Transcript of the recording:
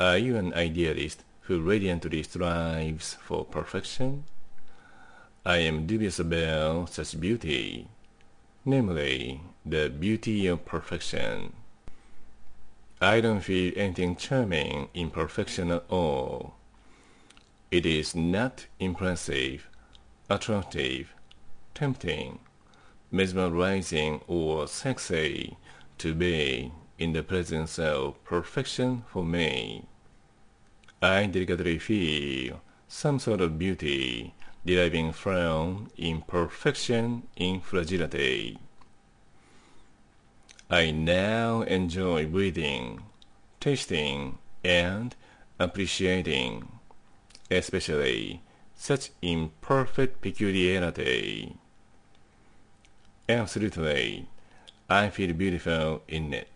Are you an idealist who radiantly strives for perfection? I am dubious about such beauty, namely, the beauty of perfection. I don't feel anything charming in perfection at all. It is not impressive, attractive, tempting, mesmerizing, or sexy to be in the presence of perfection for me. I delicately feel some sort of beauty deriving from imperfection in fragility. I now enjoy breathing, tasting, and appreciating, especially such imperfect peculiarity. Absolutely, I feel beautiful in it.